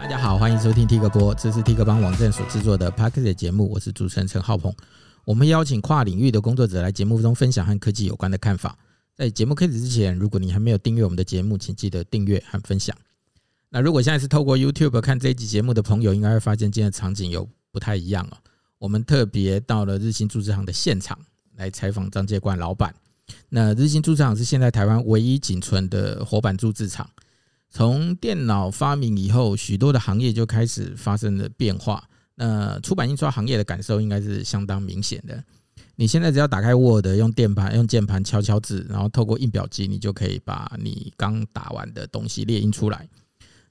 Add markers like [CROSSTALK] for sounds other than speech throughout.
大家好，欢迎收听 T 哥播，这是 T 哥帮网站所制作的 Podcast 节目，我是主持人陈浩鹏。我们邀请跨领域的工作者来节目中分享和科技有关的看法。在节目开始之前，如果你还没有订阅我们的节目，请记得订阅和分享。那如果现在是透过 YouTube 看这一集节目的朋友，应该会发现今天的场景有不太一样哦。我们特别到了日新铸制行的现场来采访张介冠老板。那日新铸制行是现在台湾唯一仅存的活版铸制厂。从电脑发明以后，许多的行业就开始发生了变化。那出版印刷行业的感受应该是相当明显的。你现在只要打开 Word，用键盘用键盘敲敲字，然后透过印表机，你就可以把你刚打完的东西列印出来。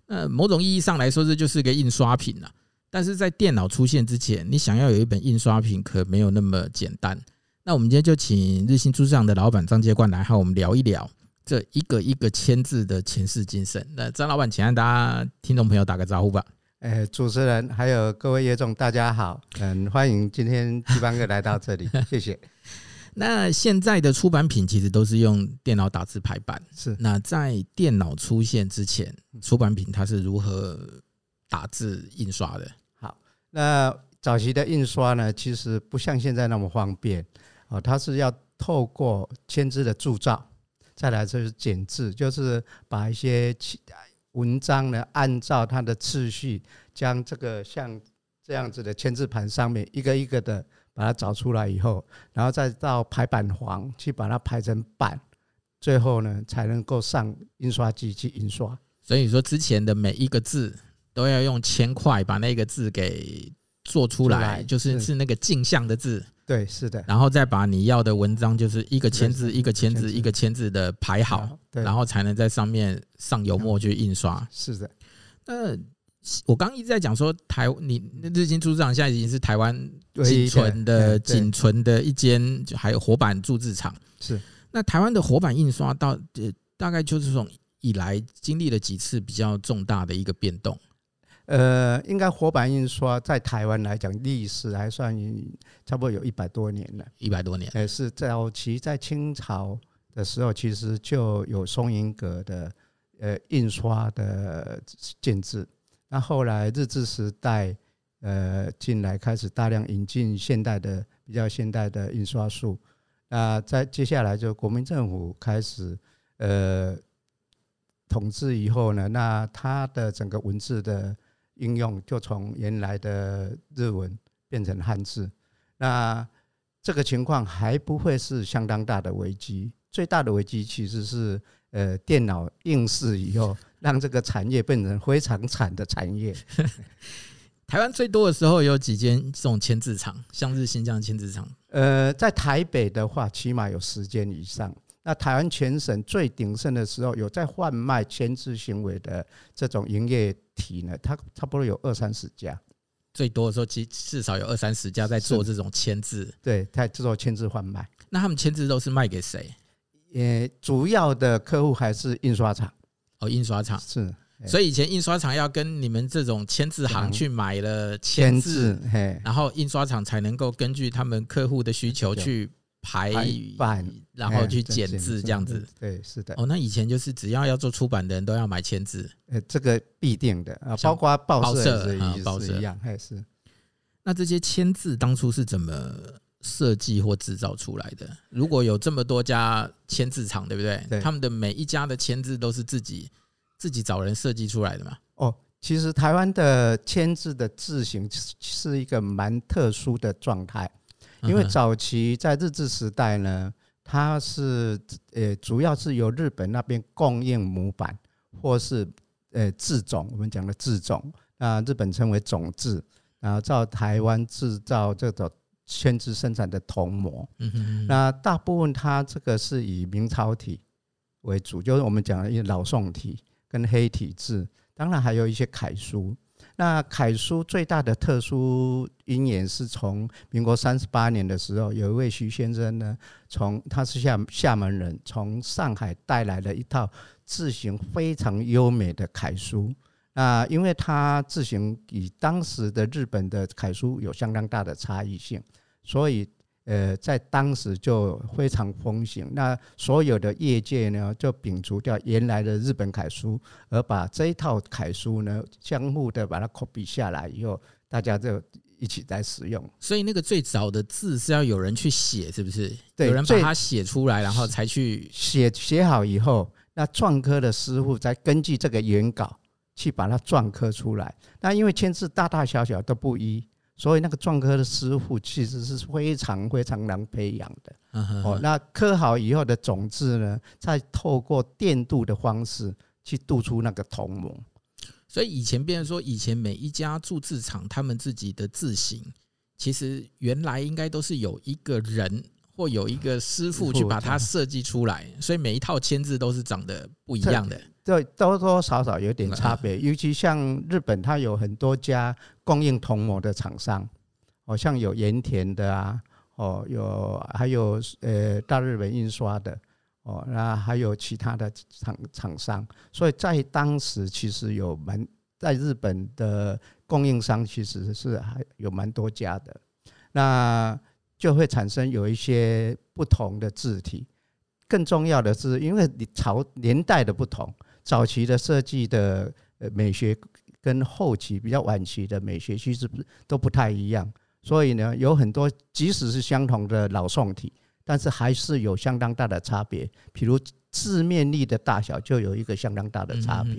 那某种意义上来说，这就是个印刷品了。但是在电脑出现之前，你想要有一本印刷品，可没有那么简单。那我们今天就请日新铸制行的老板张介冠来和我们聊一聊。这一个一个签字的前世今生，那张老板，请让大家听众朋友打个招呼吧。哎，主持人还有各位业众，大家好，嗯，欢迎今天季邦哥来到这里，[LAUGHS] 谢谢。那现在的出版品其实都是用电脑打字排版，是。那在电脑出现之前，出版品它是如何打字印刷的？好，那早期的印刷呢，其实不像现在那么方便啊，它是要透过签字的铸造。再来就是剪字，就是把一些文章呢，按照它的次序，将这个像这样子的签字盘上面一个一个的把它找出来以后，然后再到排版房去把它排成版，最后呢才能够上印刷机去印刷。所以说之前的每一个字都要用铅块把那个字给做出来，就是是那个镜像的字。对，是的，然后再把你要的文章，就是一个签字一个签字一个签字的排好，然后才能在上面上油墨去印刷。是的，那我刚刚一直在讲说，台你日新铸制行现在已经是台湾仅存的仅存的一间，就还有活版铸制厂。是，那台湾的活版印刷到呃大概就是从以来经历了几次比较重大的一个变动。呃，应该活版印刷在台湾来讲，历史还算差不多有一百多年了。一百多年，呃，是早期在清朝的时候，其实就有松阴阁的呃印刷的建制。那后来日治时代呃进来，开始大量引进现代的比较现代的印刷术。那在接下来就国民政府开始呃统治以后呢，那它的整个文字的应用就从原来的日文变成汉字，那这个情况还不会是相当大的危机。最大的危机其实是呃电脑应试以后，让这个产业变成非常惨的产业。[LAUGHS] 台湾最多的时候有几间这种签字厂，像是新这样签字厂。呃，在台北的话，起码有十间以上。那台湾全省最鼎盛的时候，有在贩卖签字行为的这种营业体呢，它差不多有二三十家。最多的时候，其至少有二三十家在做这种签字。对，在做签字贩卖。那他们签字都是卖给谁？呃，主要的客户还是印刷厂。哦，印刷厂是。所以以前印刷厂要跟你们这种签字行去买了签字，然后印刷厂才能够根据他们客户的需求去。排版，然后去剪字这样子。对，是的。哦，那以前就是只要要做出版的人都要买签字，呃，这个必定的啊，包括报社啊，报社一样，还是。那这些签字当初是怎么设计或制造出来的？如果有这么多家签字厂，对不对？对。他们的每一家的签字都是自己自己找人设计出来的嘛？哦，其实台湾的签字的字型是一个蛮特殊的状态。因为早期在日治时代呢，它是呃主要是由日本那边供应模板，或是呃字种，我们讲的字种，那日本称为种字，然后到台湾制造这种签字生产的铜模。那大部分它这个是以明朝体为主，就是我们讲的一老宋体跟黑体字，当然还有一些楷书。那楷书最大的特殊因缘是从民国三十八年的时候，有一位徐先生呢，从他是厦厦门人，从上海带来了一套字形非常优美的楷书。那因为他字形与当时的日本的楷书有相当大的差异性，所以呃，在当时就非常风行。那所有的业界呢，就摒除掉原来的日本楷书，而把这一套楷书呢，相互的把它 copy 下来以后，大家就一起在使用。所以那个最早的字是要有人去写，是不是？对，有人把它写出来，然后才去写写好以后，那篆刻的师傅再根据这个原稿去把它篆刻出来。那因为签字大大小小都不一。所以那个篆刻的师傅其实是非常非常难培养的。哦，那刻好以后的种子呢，再透过电镀的方式去镀出那个铜模。所以以前变成说，以前每一家铸字厂他们自己的字型，其实原来应该都是有一个人或有一个师傅去把它设计出来，所以每一套签字都是长得不一样的。对，多多少少有点差别，尤其像日本，它有很多家供应铜模的厂商，哦，像有盐田的啊，哦，有还有呃大日本印刷的，哦，那还有其他的厂厂商，所以在当时其实有蛮在日本的供应商其实是还有蛮多家的，那就会产生有一些不同的字体，更重要的是因为你朝年代的不同。早期的设计的呃美学跟后期比较晚期的美学其实都不太一样，所以呢，有很多即使是相同的老宋体，但是还是有相当大的差别。比如字面力的大小就有一个相当大的差别。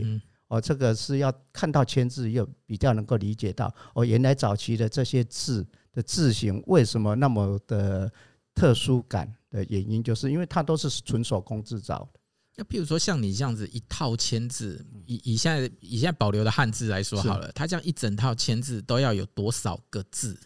哦，这个是要看到签字又比较能够理解到哦，原来早期的这些字的字形为什么那么的特殊感的原因，就是因为它都是纯手工制造的。那譬如说像你这样子一套签字，以以现在以现在保留的汉字来说好了，它这样一整套签字都要有多少个字？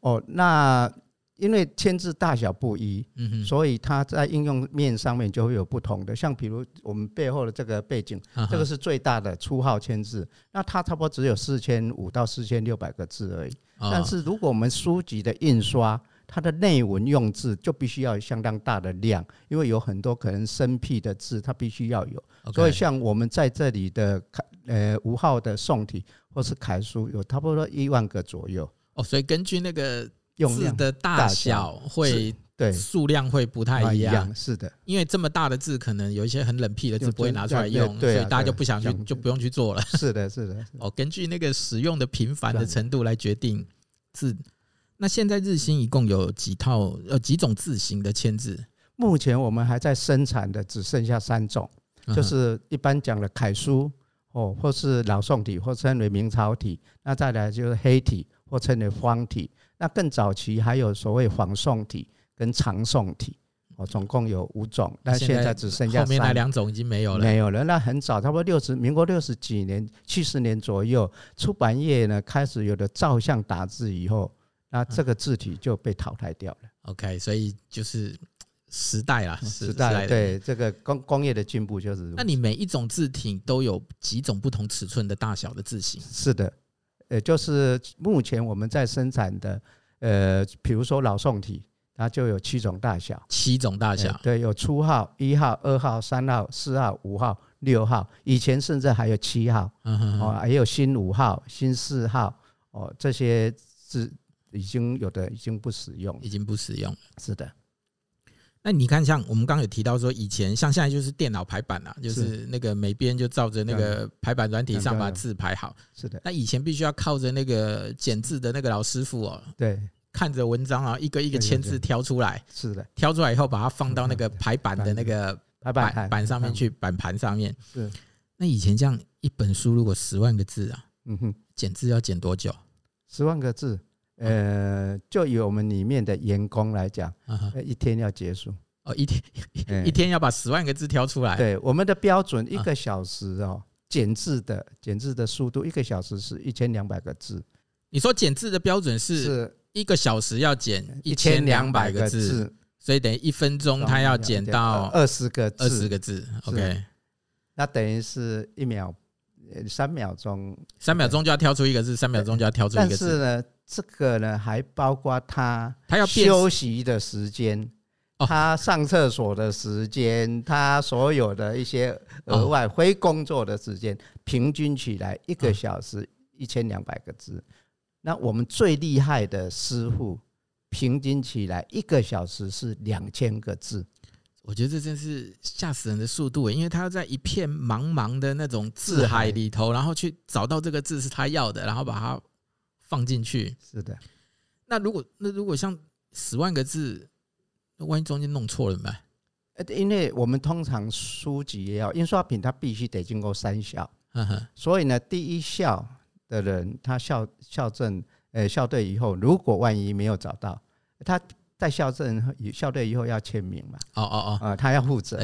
哦，那因为签字大小不一，嗯，所以它在应用面上面就会有不同的。像比如我们背后的这个背景，这个是最大的粗号签字，那它差不多只有四千五到四千六百个字而已。但是如果我们书籍的印刷，它的内文用字就必须要有相当大的量，因为有很多可能生僻的字，它必须要有。所以像我们在这里的楷呃吴号的宋体或是楷书，有差不多一万个左右。哦，所以根据那个字的大小会对数量会不太一样。是的，因为这么大的字，可能有一些很冷僻的字不会拿出来用，所以大家就不想去，就不用去做了。是的，是的。哦，根据那个使用的频繁的程度来决定字。那现在日新一共有几套呃几种字型的签字？目前我们还在生产的只剩下三种，就是一般讲的楷书哦，或是老宋体，或称为明朝体。那再来就是黑体，或称为方体。那更早期还有所谓仿宋体跟长宋体哦，总共有五种。但现在只剩下后面那两种已经没有了，没有了。那很早，差不多六十民国六十几年、七十年左右，出版业呢开始有了照相打字以后。那这个字体就被淘汰掉了。OK，所以就是时代啦，时代对这个工工业的进步就是。那你每一种字体都有几种不同尺寸的大小的字型？是的，呃，就是目前我们在生产的，呃，比如说老宋体，它就有七种大小，七种大小，对，有初号、一号、二号、三号、四号、五号、六号，以前甚至还有七号，哦，还有新五号、新四号，哦，这些字。已经有的已经不使用，已经不使用了。是的，那你看，像我们刚刚有提到说，以前像现在就是电脑排版啊，就是那个每边就照着那个排版软体上把字排好。是的，那以前必须要靠着那个剪字的那个老师傅哦，对，看着文章啊，一个一个签字挑出来。是的，挑出来以后把它放到那个排版的那个排版板上面去，板盘上面。是，那以前这样一本书如果十万个字啊，嗯哼，剪字要剪多久？十万个字。呃，就以我们里面的员工来讲，一天要结束哦，一天一天要把十万个字挑出来。对，我们的标准一个小时哦，减字的减字的速度一个小时是一千两百个字。你说减字的标准是一个小时要减一千两百个字，所以等于一分钟他要减到二十个字，二十个字。OK，那等于是一秒三秒钟，三秒钟就要挑出一个字，三秒钟就要挑出一个字。但是呢？这个呢，还包括他他要休息的时间，他上厕所的时间，他所有的一些额外非工作的时间，平均起来一个小时一千两百个字。那我们最厉害的师傅，平均起来一个小时是两千个字。我觉得这真是吓死人的速度，因为他要在一片茫茫的那种字海里头，然后去找到这个字是他要的，然后把它放进去。是的。那如果那如果像十万个字，那万一中间弄错了怎么办？因为我们通常书籍也要印刷品，它必须得经过三校。所以呢，第一校的人他校校正，呃，校对以后，如果万一没有找到他。在校正校对以后要签名嘛？哦哦哦，他要负责。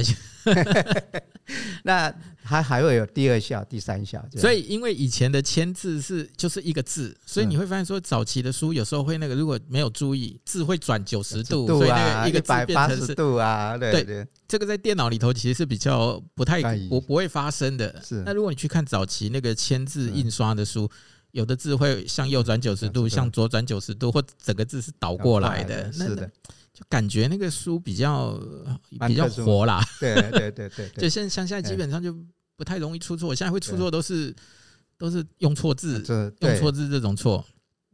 [LAUGHS] [LAUGHS] 那还还会有第二校、第三校。所以，因为以前的签字是就是一个字，所以你会发现说，早期的书有时候会那个，如果没有注意，字会转九十度，所以那个一个字变成是度啊。对对，这个在电脑里头其实是比较不太不不会发生的。是。那如果你去看早期那个签字印刷的书。有的字会向右转九十度，向左转九十度，或整个字是倒过来的。是的，就感觉那个书比较比较活啦。对对对对，[LAUGHS] 就现像现在基本上就不太容易出错。现在会出错都是都是用错字，用错字这种错。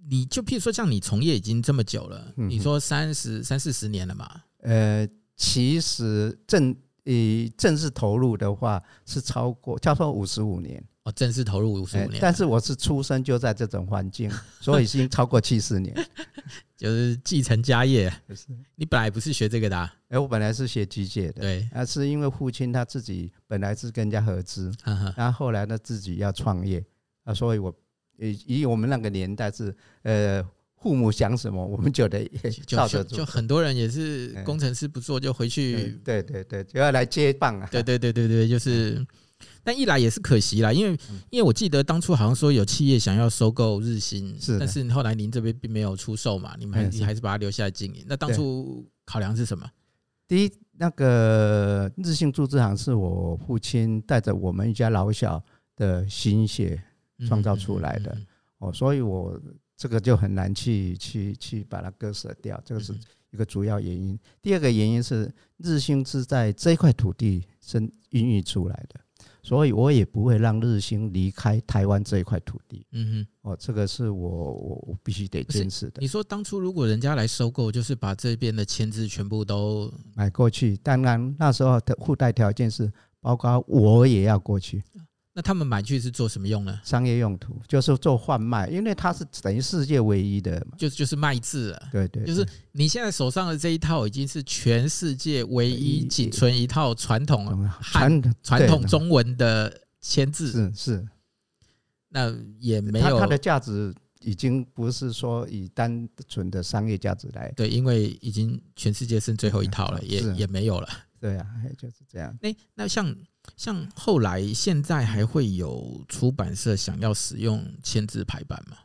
你就譬如说，像你从业已经这么久了，你说三十三四十年了嘛？呃，其实正以正式投入的话是超过，差不多五十五年。哦，正式投入五十五年，但是我是出生就在这种环境，[LAUGHS] 所以已经超过七十年，[LAUGHS] 就是继承家业。你本来不是学这个的？啊？哎，我本来是学机械的，对，啊，是因为父亲他自己本来是跟人家合资，然后后来呢自己要创业。啊，所以我以以我们那个年代是呃，父母想什么我们就得照着做，就很多人也是工程师不做就回去，对对对，就要来接棒啊，对对对对对，就是。但一来也是可惜啦，因为因为我记得当初好像说有企业想要收购日新，是，但是后来您这边并没有出售嘛，你们还是把它留下来经营。那当初考量是什么？第一，那个日新铸制行是我父亲带着我们一家老小的心血创造出来的哦，所以我这个就很难去去去把它割舍掉，这个是一个主要原因。第二个原因是日兴是在这一块土地生孕育出来的。所以我也不会让日新离开台湾这一块土地。嗯哼，哦，这个是我我我必须得坚持的。你说当初如果人家来收购，就是把这边的签字全部都买过去，当然那时候的附带条件是，包括我也要过去。那他们买去是做什么用呢？商业用途，就是做贩卖，因为它是等于世界唯一的，就就是卖字了。对对，就是你现在手上的这一套，已经是全世界唯一仅存一套传统汉传统中文的签字。是是，那也没有它的价值，已经不是说以单纯的商业价值来。对，因为已经全世界剩最后一套了，也也没有了。对啊，就是这样。那那像。像后来现在还会有出版社想要使用签字排版吗？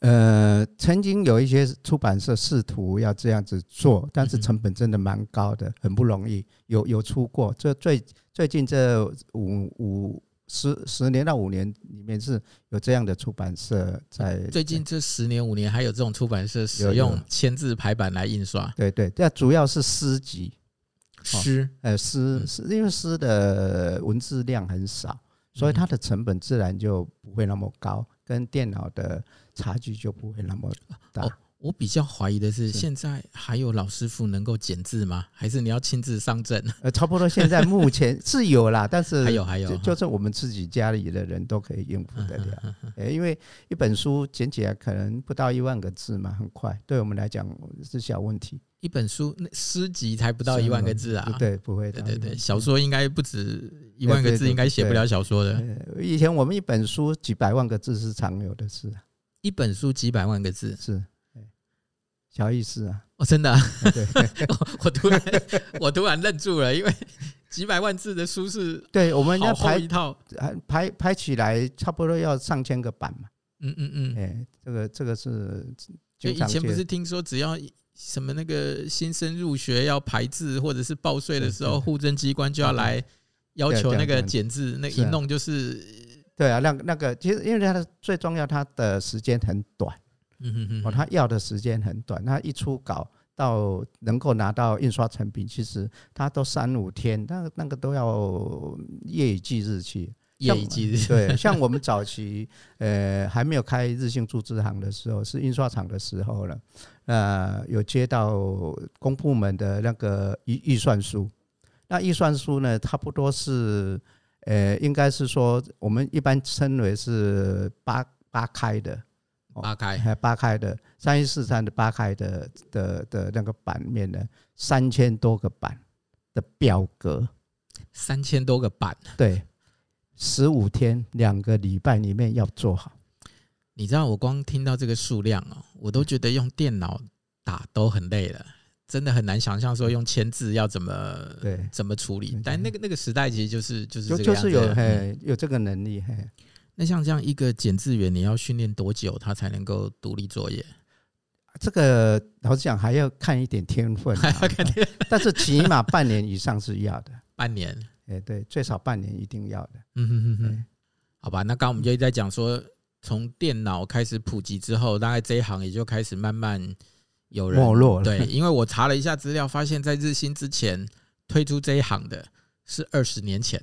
呃，曾经有一些出版社试图要这样子做，但是成本真的蛮高的，很不容易。有有出过，这最最近这五五十十年到五年里面是有这样的出版社在。最近这十年五年还有这种出版社使用签字排版来印刷？对对，这主要是诗集。诗，呃，诗诗，因为诗的文字量很少，所以它的成本自然就不会那么高，跟电脑的差距就不会那么大。我比较怀疑的是，现在还有老师傅能够剪字吗？还是你要亲自上阵？呃，差不多现在目前是有啦，[LAUGHS] 但是还有还有，就就是我们自己家里的人都可以应付得了。呃，[LAUGHS] 因为一本书剪起来可能不到一万个字嘛，很快，对我们来讲是小问题。一本书那诗集才不到一万个字啊？对，不会。对对对，小说应该不止一万个字，应该写不了小说的。以前我们一本书几百万个字是常有的事。一本书几百万个字是。小意思啊！哦，真的，啊，对，[LAUGHS] 我突然我突然愣住了，因为几百万字的书是，对，我们要排一套，排排起来差不多要上千个版嘛。嗯嗯嗯，哎，这个这个是，就以前不是听说只要什么那个新生入学要排字或者是报税的时候，户政机关就要来要求那个减字，那一弄就是，对啊，那那个其实因为它的最重要，它的时间很短。嗯嗯哦，他要的时间很短，他一出稿到能够拿到印刷成品，其实他都三五天，那那个都要夜以继日去。夜以继日。对，像我们早期 [LAUGHS] 呃还没有开日兴铸制行的时候，是印刷厂的时候了。呃，有接到公部门的那个预预算书。那预算书呢，差不多是，呃，应该是说我们一般称为是八八开的，八开。还八开的三一四三的八开的的的那个版面呢，三千多个版的表格，三千多个版，对，十五天两个礼拜里面要做好。你知道我光听到这个数量哦，我都觉得用电脑打都很累了，真的很难想象说用签字要怎么对。怎么处理。但那个那个时代其实就是就是这个就是有嘿有这个能力嘿。那像这样一个检字员，你要训练多久他才能够独立作业？这个老实讲还要看一点天分，但是起码半年以上是要的。[LAUGHS] 半年，哎对，最少半年一定要的。嗯哼哼哼，好吧，那刚刚我们就一直在讲说。从电脑开始普及之后，大概这一行也就开始慢慢有人没落了。对，因为我查了一下资料，发现在日新之前推出这一行的是二十年前，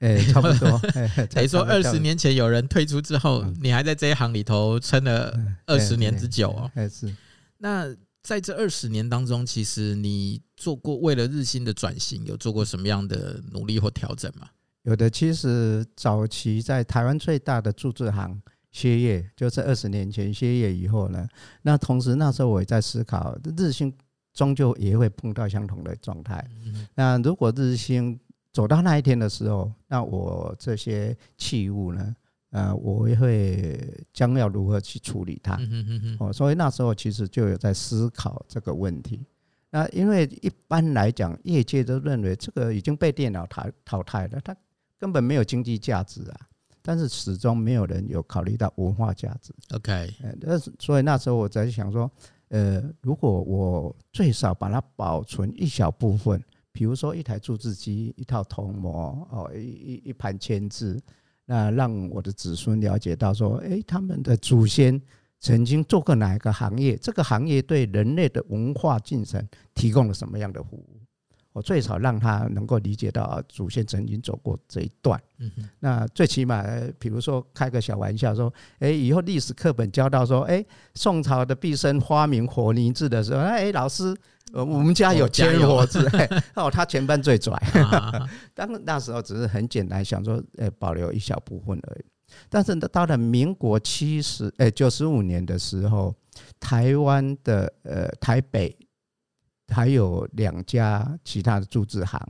哎，[LAUGHS] 差不多。[LAUGHS] 等于说二十年前有人退出之后，你还在这一行里头撑了二十年之久哦。是。那在这二十年当中，其实你做过为了日新的转型，有做过什么样的努力或调整吗？有的，其实早期在台湾最大的铸制行。歇业就是二十年前歇业以后呢，那同时那时候我也在思考，日新终究也会碰到相同的状态。那如果日新走到那一天的时候，那我这些器物呢，呃，我也会将要如何去处理它？哦，所以那时候其实就有在思考这个问题。那因为一般来讲，业界都认为这个已经被电脑淘淘汰了，它根本没有经济价值啊。但是始终没有人有考虑到文化价值。OK，呃，所以那时候我在想说，呃，如果我最少把它保存一小部分，比如说一台注字机、一套铜模、哦，一一一盘签字，那让我的子孙了解到说，哎，他们的祖先曾经做过哪一个行业，这个行业对人类的文化进程提供了什么样的服务。我最少让他能够理解到祖先曾经走过这一段。那最起码，比如说开个小玩笑说，哎，以后历史课本教到说，哎，宋朝的毕生发明火泥字的时候，哎，老师，我们家有千火字，[LAUGHS] 哦，他全班最拽。[LAUGHS] 当那时候只是很简单想说，呃，保留一小部分而已。但是到了民国七十，哎，九十五年的时候，台湾的呃台北。还有两家其他的铸制行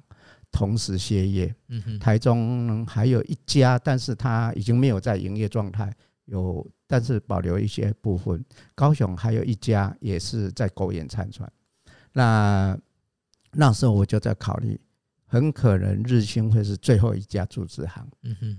同时歇业，嗯台中还有一家，但是它已经没有在营业状态，有但是保留一些部分。高雄还有一家也是在苟延残喘。那那时候我就在考虑，很可能日清会是最后一家铸制行。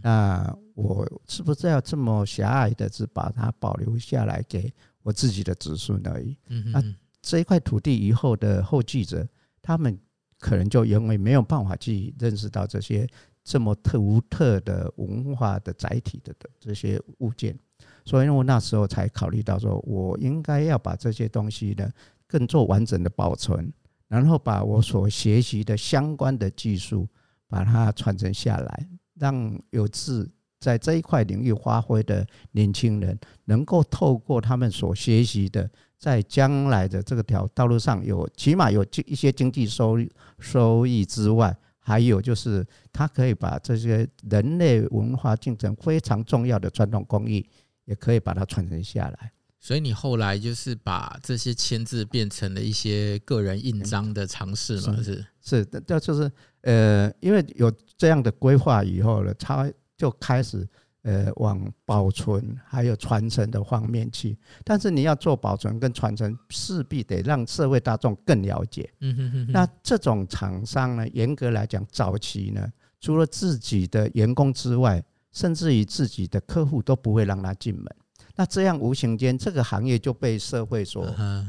那我是不是要这么狭隘的，只把它保留下来给我自己的子孙而已？那这一块土地以后的后继者，他们可能就因为没有办法去认识到这些这么特独特的文化的载体的的这些物件，所以我那时候才考虑到说，我应该要把这些东西呢更做完整的保存，然后把我所学习的相关的技术把它传承下来，让有志在这一块领域发挥的年轻人，能够透过他们所学习的。在将来的这个条道路上有起码有经一些经济收收益之外，还有就是他可以把这些人类文化进程非常重要的传统工艺，也可以把它传承下来。所以你后来就是把这些签字变成了一些个人印章的尝试嘛？是是，这就是呃，因为有这样的规划以后呢，他就开始。呃，往保存还有传承的方面去，但是你要做保存跟传承，势必得让社会大众更了解。嗯哼哼。那这种厂商呢，严格来讲，早期呢，除了自己的员工之外，甚至于自己的客户都不会让他进门。那这样无形间，这个行业就被社会所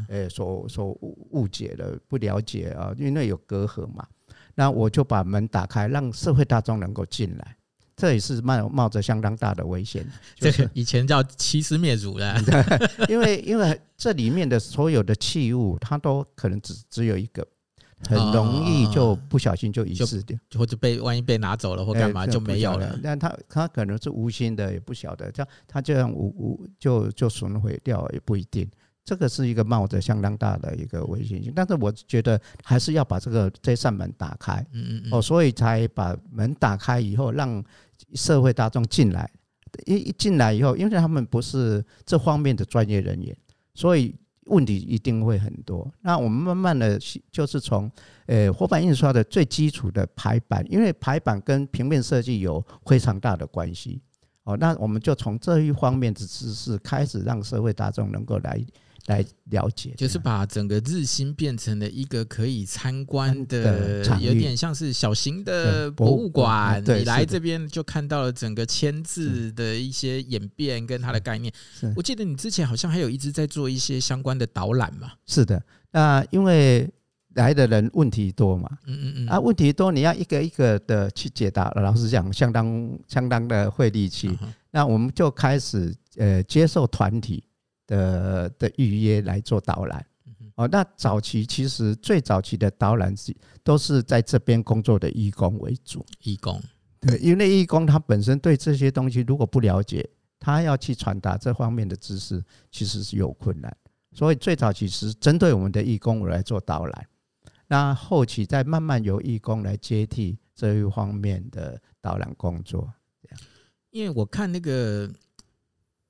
呃所所误解了，不了解啊，因为有隔阂嘛。那我就把门打开，让社会大众能够进来。这也是冒冒着相当大的危险，这个以前叫欺师灭祖的，[LAUGHS] 因为因为这里面的所有的器物，它都可能只只有一个，很容易就不小心就遗失掉，或者被万一被拿走了或干嘛就没有了。但他他可能是无心的，也不晓得，这样他这样无无就就损毁掉也不一定。这个是一个冒着相当大的一个危险性。但是我觉得还是要把这个这扇门打开，嗯嗯嗯，哦，所以才把门打开以后，让社会大众进来。一一进来以后，因为他们不是这方面的专业人员，所以问题一定会很多。那我们慢慢的，就是从呃活版印刷的最基础的排版，因为排版跟平面设计有非常大的关系。哦，那我们就从这一方面的知识开始，让社会大众能够来。来了解，就是把整个日新变成了一个可以参观的，有点像是小型的博物馆。你来这边就看到了整个签字的一些演变跟它的概念。我记得你之前好像还有一直在做一些相关的导览嘛？是的，那因为来的人问题多嘛，嗯嗯嗯，啊，问题多，你要一个一个的去解答。老实讲，相当相当的费力气。那我们就开始呃接受团体。的的预约来做导览，哦，那早期其实最早期的导览是都是在这边工作的义工为主，义工，对，因为义工他本身对这些东西如果不了解，他要去传达这方面的知识，其实是有困难，所以最早其实针对我们的义工来做导览，那后期再慢慢由义工来接替这一方面的导览工作，这样，因为我看那个。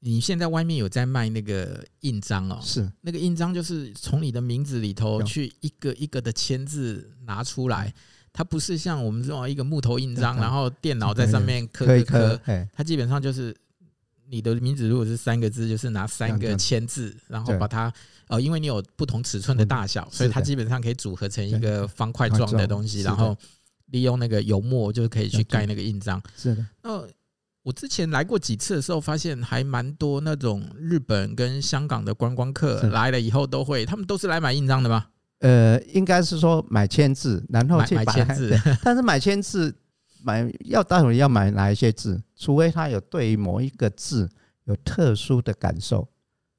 你现在外面有在卖那个印章哦？是。那个印章，就是从你的名字里头去一个一个的签字拿出来，它不是像我们这种一个木头印章，然后电脑在上面刻一刻，它基本上就是你的名字如果是三个字，就是拿三个签字，然后把它呃，因为你有不同尺寸的大小，所以它基本上可以组合成一个方块状的东西，然后利用那个油墨就可以去盖那个印章。是的，那。我之前来过几次的时候，发现还蛮多那种日本跟香港的观光客来了以后都会，他们都是来买印章的吗？呃，应该是说买签字，然后去买签字。但是买签字买要到底要买哪一些字？除非他有对于某一个字有特殊的感受，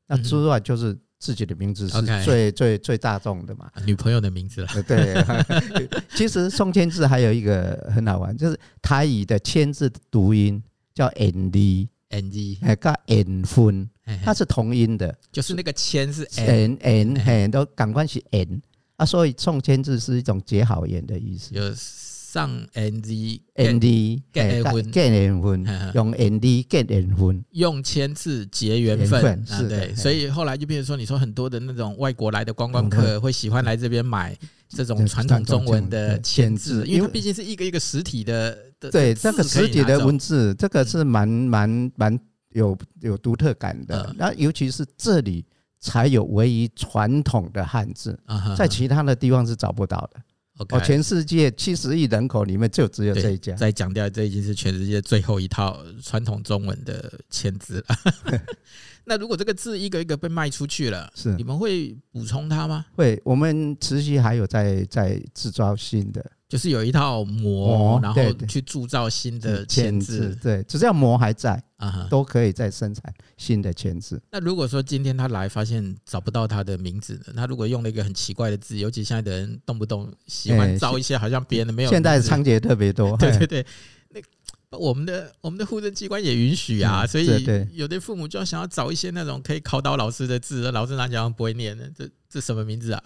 那之外就是自己的名字是最最最大众的嘛。女朋友的名字了。对，[LAUGHS] 其实送签字还有一个很好玩，就是台语的签字的读音。叫 n d n d 哎，加 n 分，它是同音的，就是那个签是 n n 嘿，都感官是 n 啊，所以送签字是一种结好缘的意思。有上 n d n d get 分。get 分，用 n d get 分，用签字结缘分，是对，所以后来就变成说，你说很多的那种外国来的观光客会喜欢来这边买这种传统中文的签字，因为毕竟是一个一个实体的。对，这个实体的文字，这个是蛮蛮蛮有有独特感的。那尤其是这里才有唯一传统的汉字，在其他的地方是找不到的。哦，全世界七十亿人口里面就只有这一家。再强调，这已经是全世界最后一套传统中文的签字了。[LAUGHS] 那如果这个字一个一个被卖出去了，是你们会补充它吗？会，我们持续还有在在制造新的。就是有一套模，然后去铸造新的签字，对，只要模还在啊，都可以再生产新的签字。那如果说今天他来发现找不到他的名字呢？他如果用了一个很奇怪的字，尤其现在的人动不动喜欢造一些好像别人的没有。现在仓颉特别多，[LAUGHS] 对对 [LAUGHS] 对。那我们的我们的户政机关也允许啊，所以有的父母就要想要找一些那种可以考倒老师的字，老师拿起来不会念的，这这什么名字啊？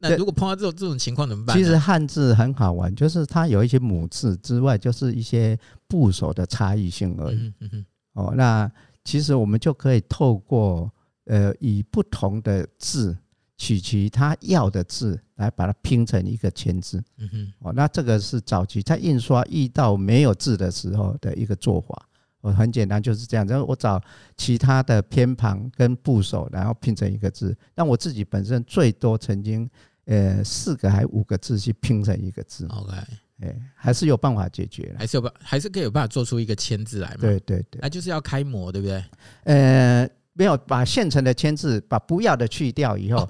那如果碰到这种这种情况怎么办？其实汉字很好玩，就是它有一些母字之外，就是一些部首的差异性而已。哦，那其实我们就可以透过呃，以不同的字取其他要的字，来把它拼成一个签字。嗯哼。哦，那这个是早期在印刷遇到没有字的时候的一个做法。哦，很简单，就是这样。然后我找其他的偏旁跟部首，然后拼成一个字。但我自己本身最多曾经。呃，四个还五个字去拼成一个字，OK，哎，还是有办法解决，还是有办，还是可以有办法做出一个签字来嘛？对对对，那就是要开模，对不对？呃，没有把现成的签字，把不要的去掉以后，哦、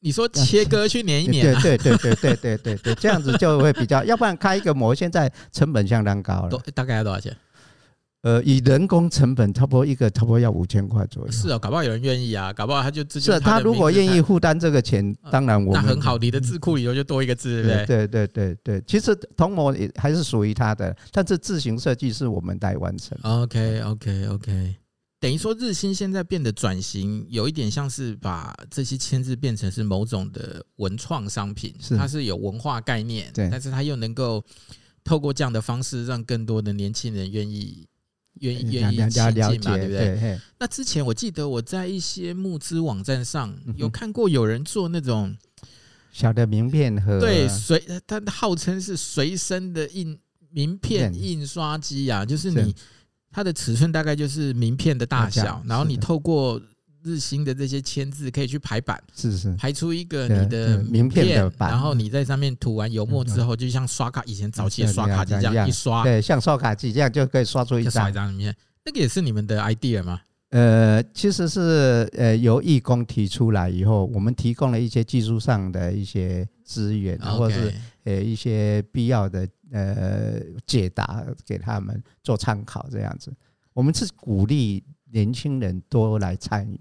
你说切割去粘一粘、啊，对对对对对对对，这样子就会比较，要不然开一个模，现在成本相当高了，大概要多少钱？呃，以人工成本，差不多一个差不多要五千块左右。是啊，搞不好有人愿意啊，搞不好他就自己。是他如果愿意负担这个钱，当然我们。那很好，你的字库里头就多一个字，对不对？对对对对，其实同模也还是属于他的，但是字形设计是我们来完成。OK OK OK，等于说日新现在变得转型，有一点像是把这些签字变成是某种的文创商品，是它是有文化概念，对，但是它又能够透过这样的方式，让更多的年轻人愿意愿意愿意亲近嘛，对不对？那之前我记得我在一些募资网站上有看过有人做那种小的名片盒，对，随它号称是随身的印名片印。刷机啊，就是你。它的尺寸大概就是名片的大小，然后你透过日新的这些签字，可以去排版，是是，排出一个你的名片的版，然后你在上面涂完油墨之后，就像刷卡以前早期的刷卡机这样一刷，对，像刷卡机这样就可以刷出一张一张名片。那个也是你们的 idea 吗？呃，其实是呃由义工提出来以后，我们提供了一些技术上的一些资源，或者是呃一些必要的。呃，解答给他们做参考，这样子，我们是鼓励年轻人多来参与，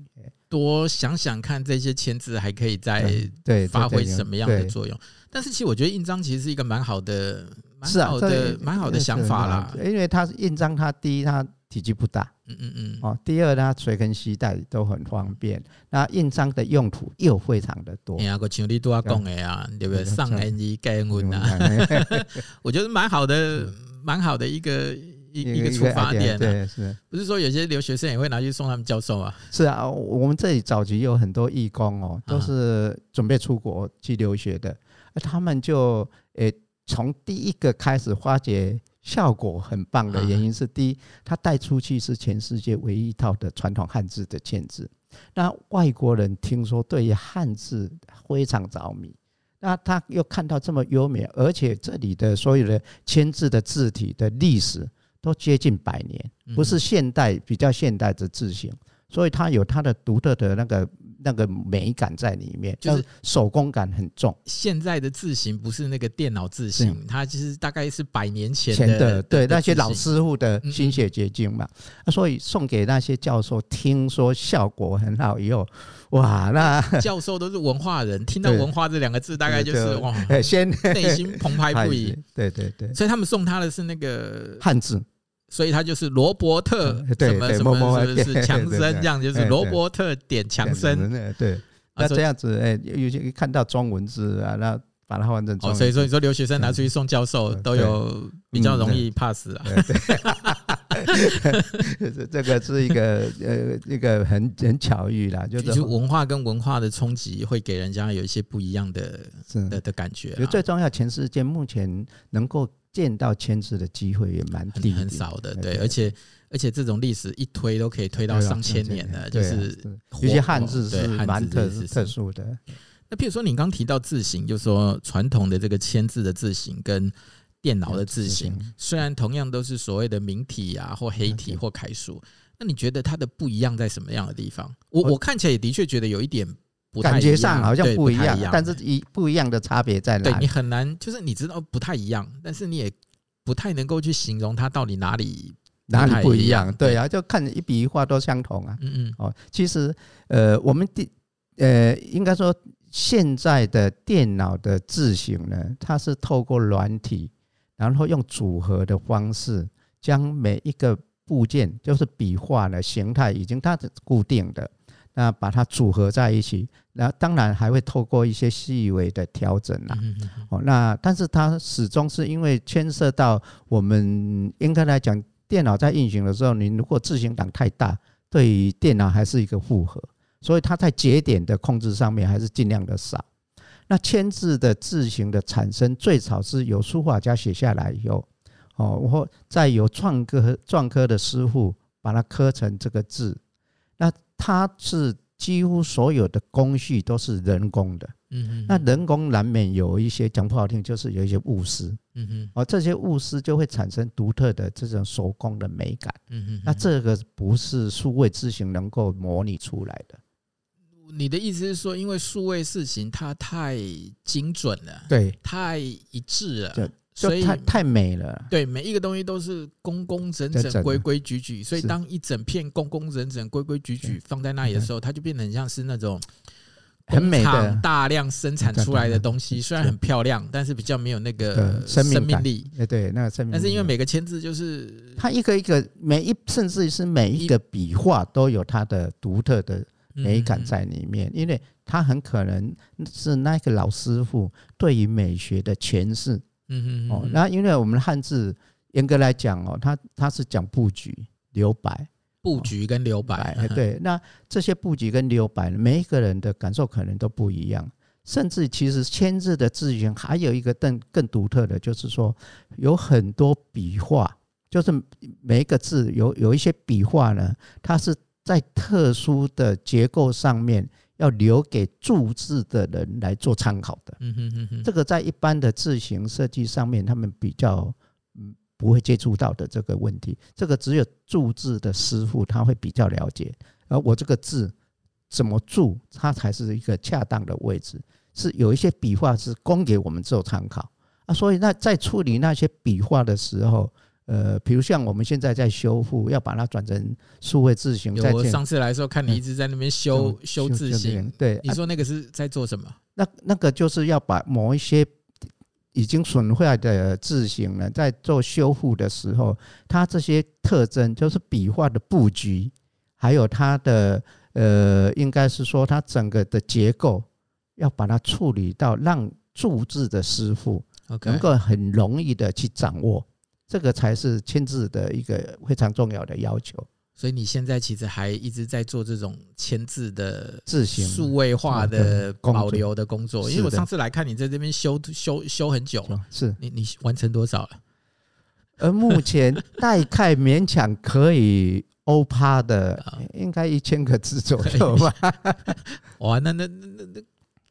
多想想看这些签字还可以再对发挥什么样的作用。但是其实我觉得印章其实是一个蛮好的，蛮好的，蛮好的想法啦。因为它印章，它第一它。体积不大，嗯嗯嗯，哦，第二它，随身携带都很方便。那印章的用途又非常的多。哎呀，我像你都要讲的啊，对不对？上 N 一盖文啊，[LAUGHS] [LAUGHS] 我觉得蛮好的，蛮好的一个一一个出发点。对，是，不是说有些留学生也会拿去送他们教授啊？是啊，我们这里早期有很多义工哦，都是准备出国去留学的，他们就诶从第一个开始发掘。效果很棒的原因是，第一，他带出去是全世界唯一一套的传统汉字的签字。那外国人听说对于汉字非常着迷，那他又看到这么优美，而且这里的所有的签字的字体的历史都接近百年，不是现代比较现代的字型，所以它有它的独特的那个。那个美感在里面，就是手工感很重。现在的字型不是那个电脑字型，它其实大概是百年前的，对那些老师傅的心血结晶嘛。所以送给那些教授，听说效果很好以后，哇，那教授都是文化人，听到“文化”这两个字，大概就是哇，[LAUGHS] 先内心澎湃不已。[LAUGHS] 对对对，所以他们送他的是那个汉字。所以他就是罗伯特什么什么是是强森这样，就是罗伯特点强生。对，那这样子，哎，有些看到中文字啊，那把它换成中文。所以说你说留学生拿出去送教授都有比较容易 pass 啊。[LAUGHS] 这个是一个呃一个很很巧遇啦，就是文化跟文化的冲击会给人家有一些不一样的的的感觉。最重要，全世界目前能够。见到签字的机会也蛮低，很少的，对，而且而且这种历史一推都可以推到上千年的，就是有些汉字是蛮特特殊的。那譬如说，你刚提到字形，就是说传统的这个签字的字形跟电脑的字形，虽然同样都是所谓的明体啊，或黑体或楷书，那你觉得它的不一样在什么样的地方？我我看起来也的确觉得有一点。感觉上好像不一样，但是一不一样的差别在哪里？对，你很难，就是你知道不太一样，但是你也不太能够去形容它到底哪里哪里不一样。对啊，就看一笔一画都相同啊。嗯嗯。哦，其实呃，我们的呃，应该说现在的电脑的字形呢，它是透过软体，然后用组合的方式，将每一个部件，就是笔画的形态，已经它是固定的。那把它组合在一起，那当然还会透过一些细微的调整啦。哦，那但是它始终是因为牵涉到我们应该来讲，电脑在运行的时候，你如果字型档太大，对于电脑还是一个负荷，所以它在节点的控制上面还是尽量的少。那签字的字形的产生，最早是由书法家写下来以后，哦，然后再由篆刻篆刻的师傅把它刻成这个字。那它是几乎所有的工序都是人工的，嗯哼，那人工难免有一些讲不好听，就是有一些误失，嗯哼，而这些误失就会产生独特的这种手工的美感，嗯嗯，那这个不是数位字型能够模拟出来的。你的意思是说，因为数位字型它太精准了，对，太一致了，对。所以太太美了，对，每一个东西都是工工整整、规规矩矩。所以当一整片工工整整、规规矩矩放在那里的时候，它就变得很像是那种很美的大量生产出来的东西，虽然很漂亮，但是比较没有那个生命力。哎，对，那个生命。但是因为每个签字就是它一个一个每一，甚至是每一个笔画都有它的独特的美感在里面，因为它很可能是那个老师傅对于美学的诠释。嗯嗯哦，那因为我们的汉字严格来讲哦，它它是讲布局留白。布局跟留白，对，那这些布局跟留白，每一个人的感受可能都不一样。甚至其实签字的字形还有一个更更独特的，就是说有很多笔画，就是每一个字有有一些笔画呢，它是在特殊的结构上面要留给注字的人来做参考的。嗯哼嗯哼，这个在一般的字形设计上面，他们比较嗯。不会接触到的这个问题，这个只有注字的师傅他会比较了解。而我这个字怎么注，它才是一个恰当的位置。是有一些笔画是供给我们做参考啊，所以那在处理那些笔画的时候，呃，比如像我们现在在修复，要把它转成数位字型。我上次来的时候看你一直在那边修修字型，对，你说那个是在做什么？那那个就是要把某一些。已经损坏的字形呢，在做修复的时候，它这些特征就是笔画的布局，还有它的呃，应该是说它整个的结构，要把它处理到让注字的师傅能够很容易的去掌握，这个才是签字的一个非常重要的要求。所以你现在其实还一直在做这种签字的字形数位化的保留的工作，因为我上次来看你在这边修修修很久了，是你你完成多少了？而目前大概勉强可以欧趴的，[LAUGHS] 应该一千个字左右吧。[LAUGHS] 哇，那那那那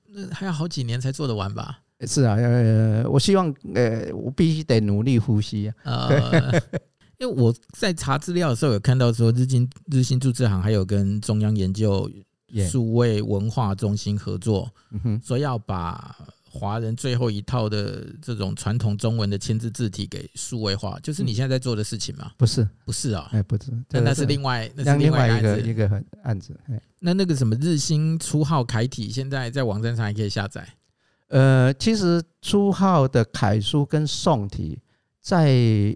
那还要好几年才做得完吧？是啊，呃，我希望呃，我必须得努力呼吸啊。[LAUGHS] 因为我在查资料的时候有看到说，日经日新注字行还有跟中央研究数位文化中心合作，说要把华人最后一套的这种传统中文的签字字体给数位化，就是你现在在做的事情吗？不是，不是啊，哎，不是，那那是另外，那是另外一个一个案子。那那个什么日新初号楷体，现在在网站上还可以下载。呃，其实朱浩的楷书跟宋体。在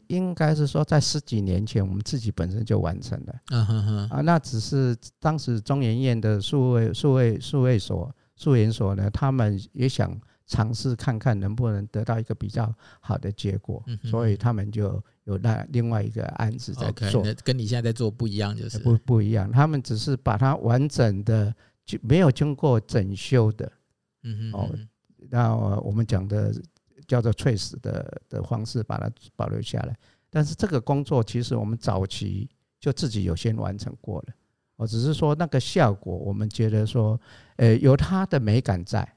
应该是说，在十几年前，我们自己本身就完成了。嗯哼哼啊，那只是当时中研院的数位数位数位所数研所呢，他们也想尝试看看能不能得到一个比较好的结果，所以他们就有那另外一个案子在做。跟你现在在做不一样，就是不不一样。他们只是把它完整的就没有经过整修的。嗯哼哦，那我们讲的。叫做 trace 的的方式把它保留下来，但是这个工作其实我们早期就自己有先完成过了，我只是说那个效果，我们觉得说，呃，有它的美感在，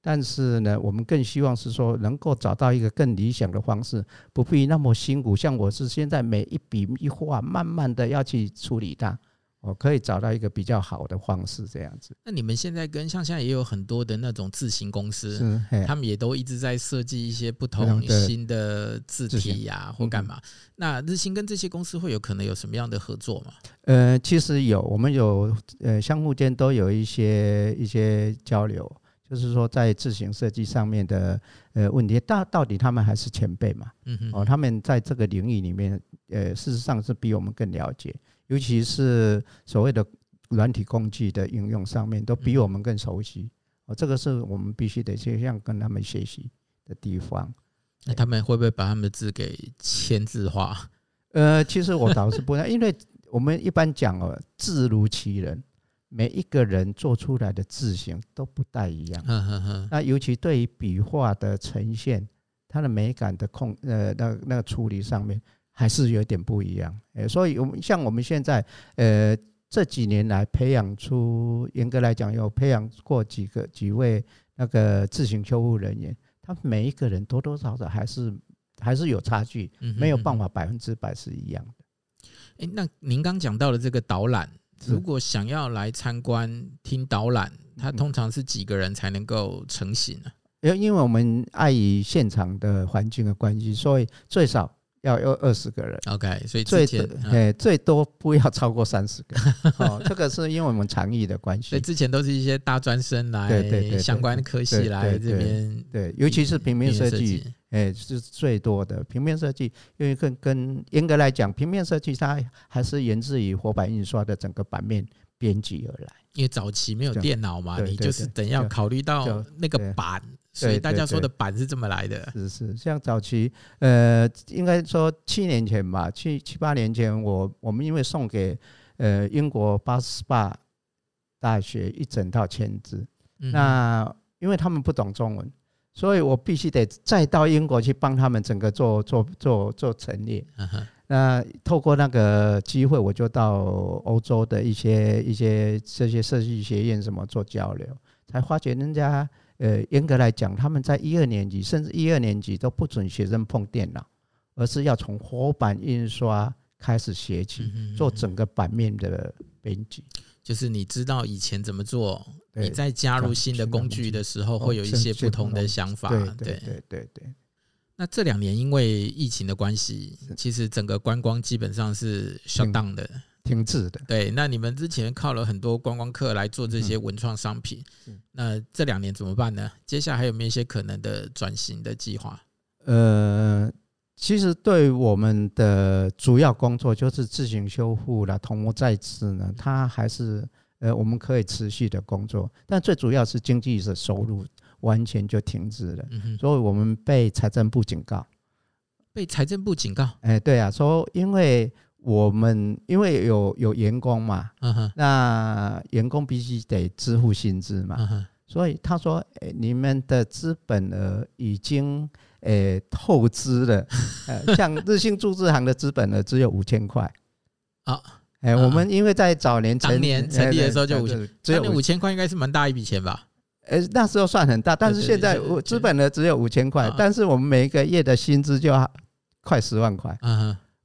但是呢，我们更希望是说能够找到一个更理想的方式，不必那么辛苦。像我是现在每一笔一画，慢慢的要去处理它。我可以找到一个比较好的方式，这样子。那你们现在跟像现在也有很多的那种字型公司，他们也都一直在设计一些不同新的字体呀，或干嘛。那日新跟这些公司会有可能有什么样的合作吗？呃，其实有，我们有呃相互间都有一些一些交流，就是说在字型设计上面的呃问题，到到底他们还是前辈嘛？嗯哼，哦，他们在这个领域里面，呃，事实上是比我们更了解。尤其是所谓的软体工具的应用上面，都比我们更熟悉。哦，这个是我们必须得去向跟他们学习的地方。那他们会不会把他们的字给签字化？呃，其实我倒是不会，因为我们一般讲哦，字如其人，每一个人做出来的字形都不太一样。那尤其对于笔画的呈现，它的美感的控，呃，那那个处理上面。还是有点不一样，诶，所以我们像我们现在，呃，这几年来培养出，严格来讲，有培养过几个几位那个自行修护人员，他每一个人多多少少还是还是有差距，没有办法百分之百是一样的。诶，那您刚讲到的这个导览，如果想要来参观听导览，它通常是几个人才能够成型呢？因因为我们碍于现场的环境的关系，所以最少。要有二十个人。OK，所以最多哎最多不要超过三十个。哦，这个是因为我们长艺的关系。所以之前都是一些大专生来，对对对，相关科系来这边。对，尤其是平面设计，哎，是最多的平面设计。因为跟跟严格来讲，平面设计它还是源自于活版印刷的整个版面编辑而来。因为早期没有电脑嘛，你就是等要考虑到那个版。所以大家说的板是这么来的，是是，像早期，呃，应该说七年前吧，七七八年前，我我们因为送给呃英国巴斯巴大学一整套签字，那因为他们不懂中文，所以我必须得再到英国去帮他们整个做做做做陈列。那透过那个机会，我就到欧洲的一些一些这些设计学院什么做交流，才发觉人家。呃，严格来讲，他们在一二年级甚至一二年级都不准学生碰电脑，而是要从活版印刷开始学起，做整个版面的编辑。就是你知道以前怎么做，你在加入新的工具的时候，会有一些不同的想法。对对对对对。那这两年因为疫情的关系，其实整个观光基本上是 shut down 的。停滞的，对。那你们之前靠了很多观光客来做这些文创商品，那这两年怎么办呢？接下来还有没有一些可能的转型的计划？呃，其实对我们的主要工作就是自行修复了同屋再制呢，它还是呃我们可以持续的工作，但最主要是经济的收入完全就停滞了，所以我们被财政部警告，被财政部警告，哎，对啊，说因为。我们因为有有员工嘛，那员工必须得支付薪资嘛，所以他说，诶，你们的资本额已经诶透支了，呃，[LAUGHS] 像日新筑字行的资本额只有五千块。啊，诶，我们因为在早年成年成立的时候就五千，只有五千。块应该是蛮大一笔钱吧？诶，那时候算很大，但是现在我资本额只有五千块，但是我们每一个月的薪资就要快十万块。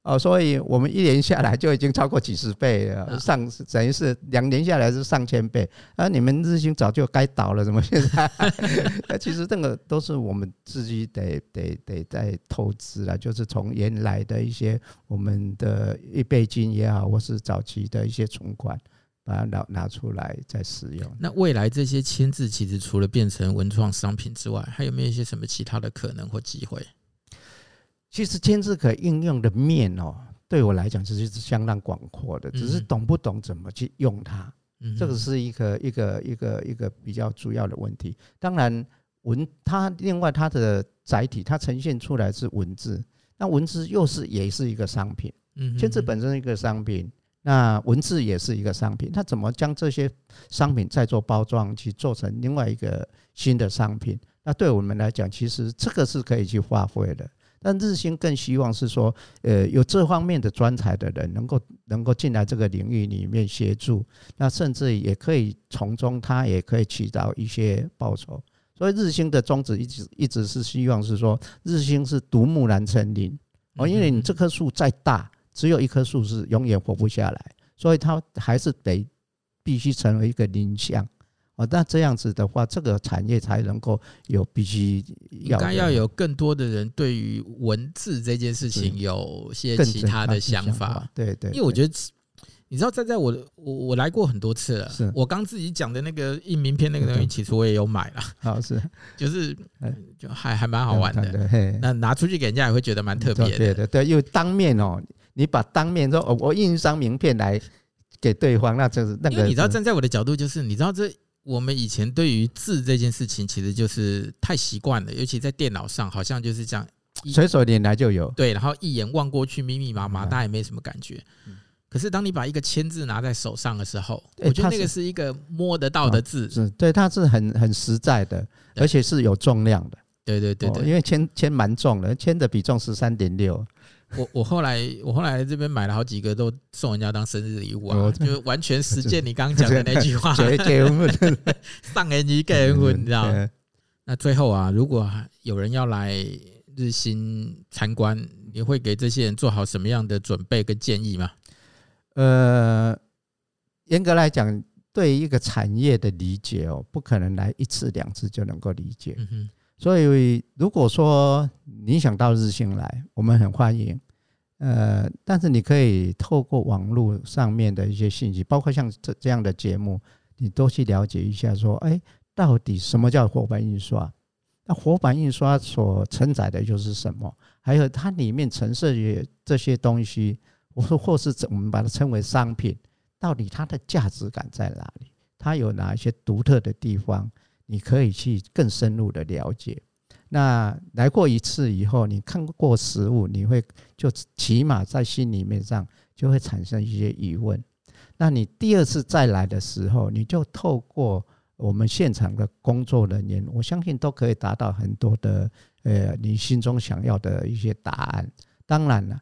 哦，所以我们一年下来就已经超过几十倍了，上等于是两年下来是上千倍。而你们日新早就该倒了，怎么现在？[LAUGHS] 其实这个都是我们自己得得得在投资了，就是从原来的一些我们的预备金也好，或是早期的一些存款，把它拿拿出来再使用。那未来这些签字其实除了变成文创商品之外，还有没有一些什么其他的可能或机会？其实签字可应用的面哦，对我来讲其实是相当广阔的，只是懂不懂怎么去用它，这个是一个一个一个一个比较主要的问题。当然文它另外它的载体，它呈现出来是文字，那文字又是也是一个商品，签字本身是一个商品，那文字也是一个商品，它怎么将这些商品再做包装，去做成另外一个新的商品？那对我们来讲，其实这个是可以去发挥的。但日新更希望是说，呃，有这方面的专才的人能够能够进来这个领域里面协助，那甚至也可以从中他也可以起到一些报酬。所以日新的宗旨一直一直是希望是说，日新是独木难成林哦，因为你这棵树再大，只有一棵树是永远活不下来，所以它还是得必须成为一个林相。哦，那这样子的话，这个产业才能够有必须应该要有更多的人对于文字这件事情有些其他的想法。对对，因为我觉得，你知道，站在我我我来过很多次了，是我刚自己讲的那个印名片那个东西，其实我也有买了。好，是就是 [LAUGHS] 就还还蛮好玩的。那拿出去给人家也会觉得蛮特别的。对对对，因为当面哦，你把当面说，哦，我印一张名片来给对方，那就是那个。因为你知道，站在我的角度，就是你知道这。我们以前对于字这件事情，其实就是太习惯了，尤其在电脑上，好像就是这样，随手拈来就有。对，然后一眼望过去，密密麻麻，大家也没什么感觉。可是当你把一个签字拿在手上的时候，我觉得那个是一个摸得到的字，是对，它是很很实在的，而且是有重量的。对对对对，因为签签蛮重的，签的比重十三点六。我我后来我后来这边买了好几个，都送人家当生日礼物啊，就完全实践你刚刚讲的那句话，[LAUGHS] 上年纪结婚，你知道？那最后啊，如果有人要来日新参观，你会给这些人做好什么样的准备跟建议吗？呃，严格来讲，对于一个产业的理解哦，不可能来一次两次就能够理解。所以如果说你想到日新来，我们很欢迎。呃，但是你可以透过网络上面的一些信息，包括像这这样的节目，你多去了解一下，说，哎，到底什么叫活版印刷？那活版印刷所承载的又是什么？还有它里面陈设的这些东西，我说或是我们把它称为商品，到底它的价值感在哪里？它有哪一些独特的地方？你可以去更深入的了解。那来过一次以后，你看过实物，你会就起码在心里面上就会产生一些疑问。那你第二次再来的时候，你就透过我们现场的工作人员，我相信都可以达到很多的呃你心中想要的一些答案。当然了，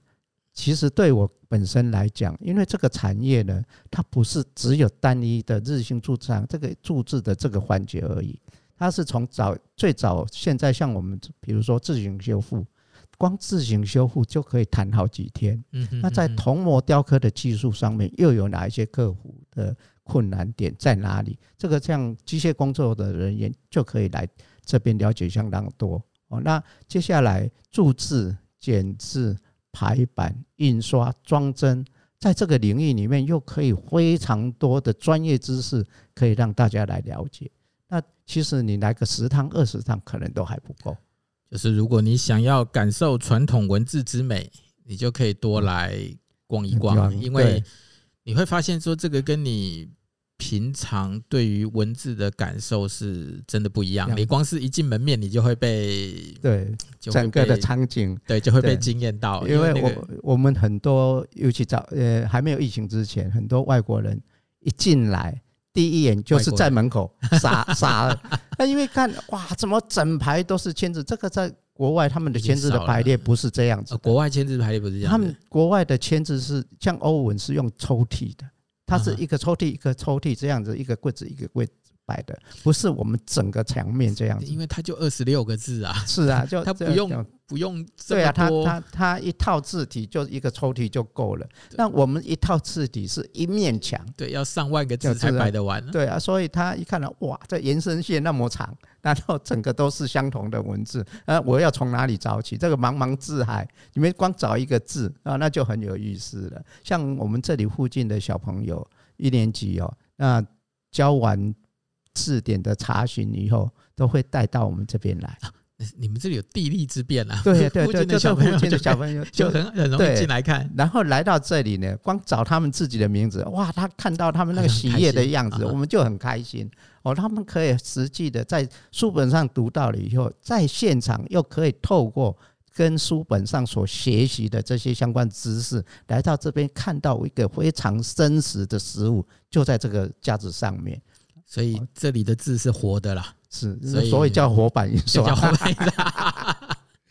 其实对我本身来讲，因为这个产业呢，它不是只有单一的日新铸造这个注制的这个环节而已。它是从早最早，现在像我们比如说自行修复，光自行修复就可以谈好几天。嗯，那在铜模雕刻的技术上面，又有哪一些客户的困难点在哪里？这个像机械工作的人员就可以来这边了解相当多哦。那接下来注制、剪制、排版、印刷、装帧，在这个领域里面又可以非常多的专业知识，可以让大家来了解。那其实你来个十趟二十趟可能都还不够。就是如果你想要感受传统文字之美，你就可以多来逛一逛，因为你会发现说这个跟你平常对于文字的感受是真的不一样。你光是一进门面，你就会被对整个的场景对就会被惊艳到。因为我我们很多尤其早呃还没有疫情之前，很多外国人一进来。第一眼就是在门口傻傻了，[LAUGHS] 那因为看哇，怎么整排都是签字？这个在国外他们的签字的 [LAUGHS] 排列不是这样子，国外签字排列不是这样。他们国外的签字是像欧文是用抽屉的，它是一个抽屉一个抽屉这样子，一个柜子一个柜子。摆的不是我们整个墙面这样子，因为它就二十六个字啊。是啊，[LAUGHS] 就它不用不用。对啊，它它它一套字体就一个抽屉就够了。那我们一套字体是一面墙，对，要上万个字才摆得完。对啊，所以他一看到哇，这延伸线那么长，[LAUGHS] 然后整个都是相同的文字，呃，我要从哪里找起？这个茫茫字海，你们光找一个字啊，那就很有意思了。像我们这里附近的小朋友一年级哦，那教完。字典的查询以后，都会带到我们这边来。你们这里有地利之便啊！对对 [LAUGHS] 对，就是附近的小朋友 [LAUGHS] 就很很容易进来看。然后来到这里呢，光找他们自己的名字，哇，他看到他们那个喜悦的样子，我们就很开心哦。他们可以实际的在书本上读到了以后，在现场又可以透过跟书本上所学习的这些相关知识，来到这边看到一个非常真实的实物，就在这个架子上面。所以这里的字是活的啦，是，所以叫活版 [LAUGHS] 印刷。叫活版印刷。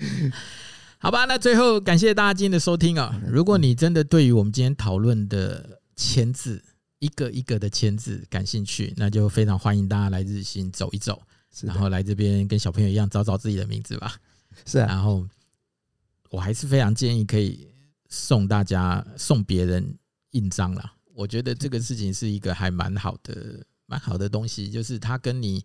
[LAUGHS] 好吧，那最后感谢大家今天的收听啊！如果你真的对于我们今天讨论的签字一个一个的签字感兴趣，那就非常欢迎大家来日新走一走，然后来这边跟小朋友一样找找自己的名字吧。是啊，然后我还是非常建议可以送大家送别人印章啦。我觉得这个事情是一个还蛮好的。蛮好的东西，就是它跟你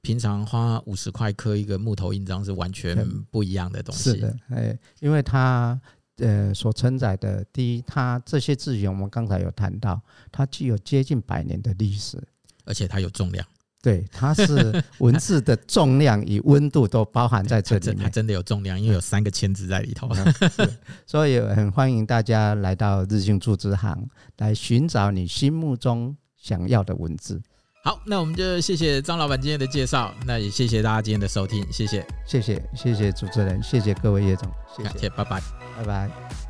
平常花五十块刻一个木头印章是完全不一样的东西。是的，哎，因为它呃所承载的，第一，它这些字型我们刚才有谈到，它具有接近百年的历史，而且它有重量。对，它是文字的重量与温度都包含在这里面，[LAUGHS] 它真的有重量，因为有三个签字在里头。[LAUGHS] 所以很欢迎大家来到日进注资行，来寻找你心目中想要的文字。好，那我们就谢谢张老板今天的介绍，那也谢谢大家今天的收听，谢谢，谢谢，谢谢主持人，谢谢各位叶总，谢谢，谢谢，拜拜，拜拜。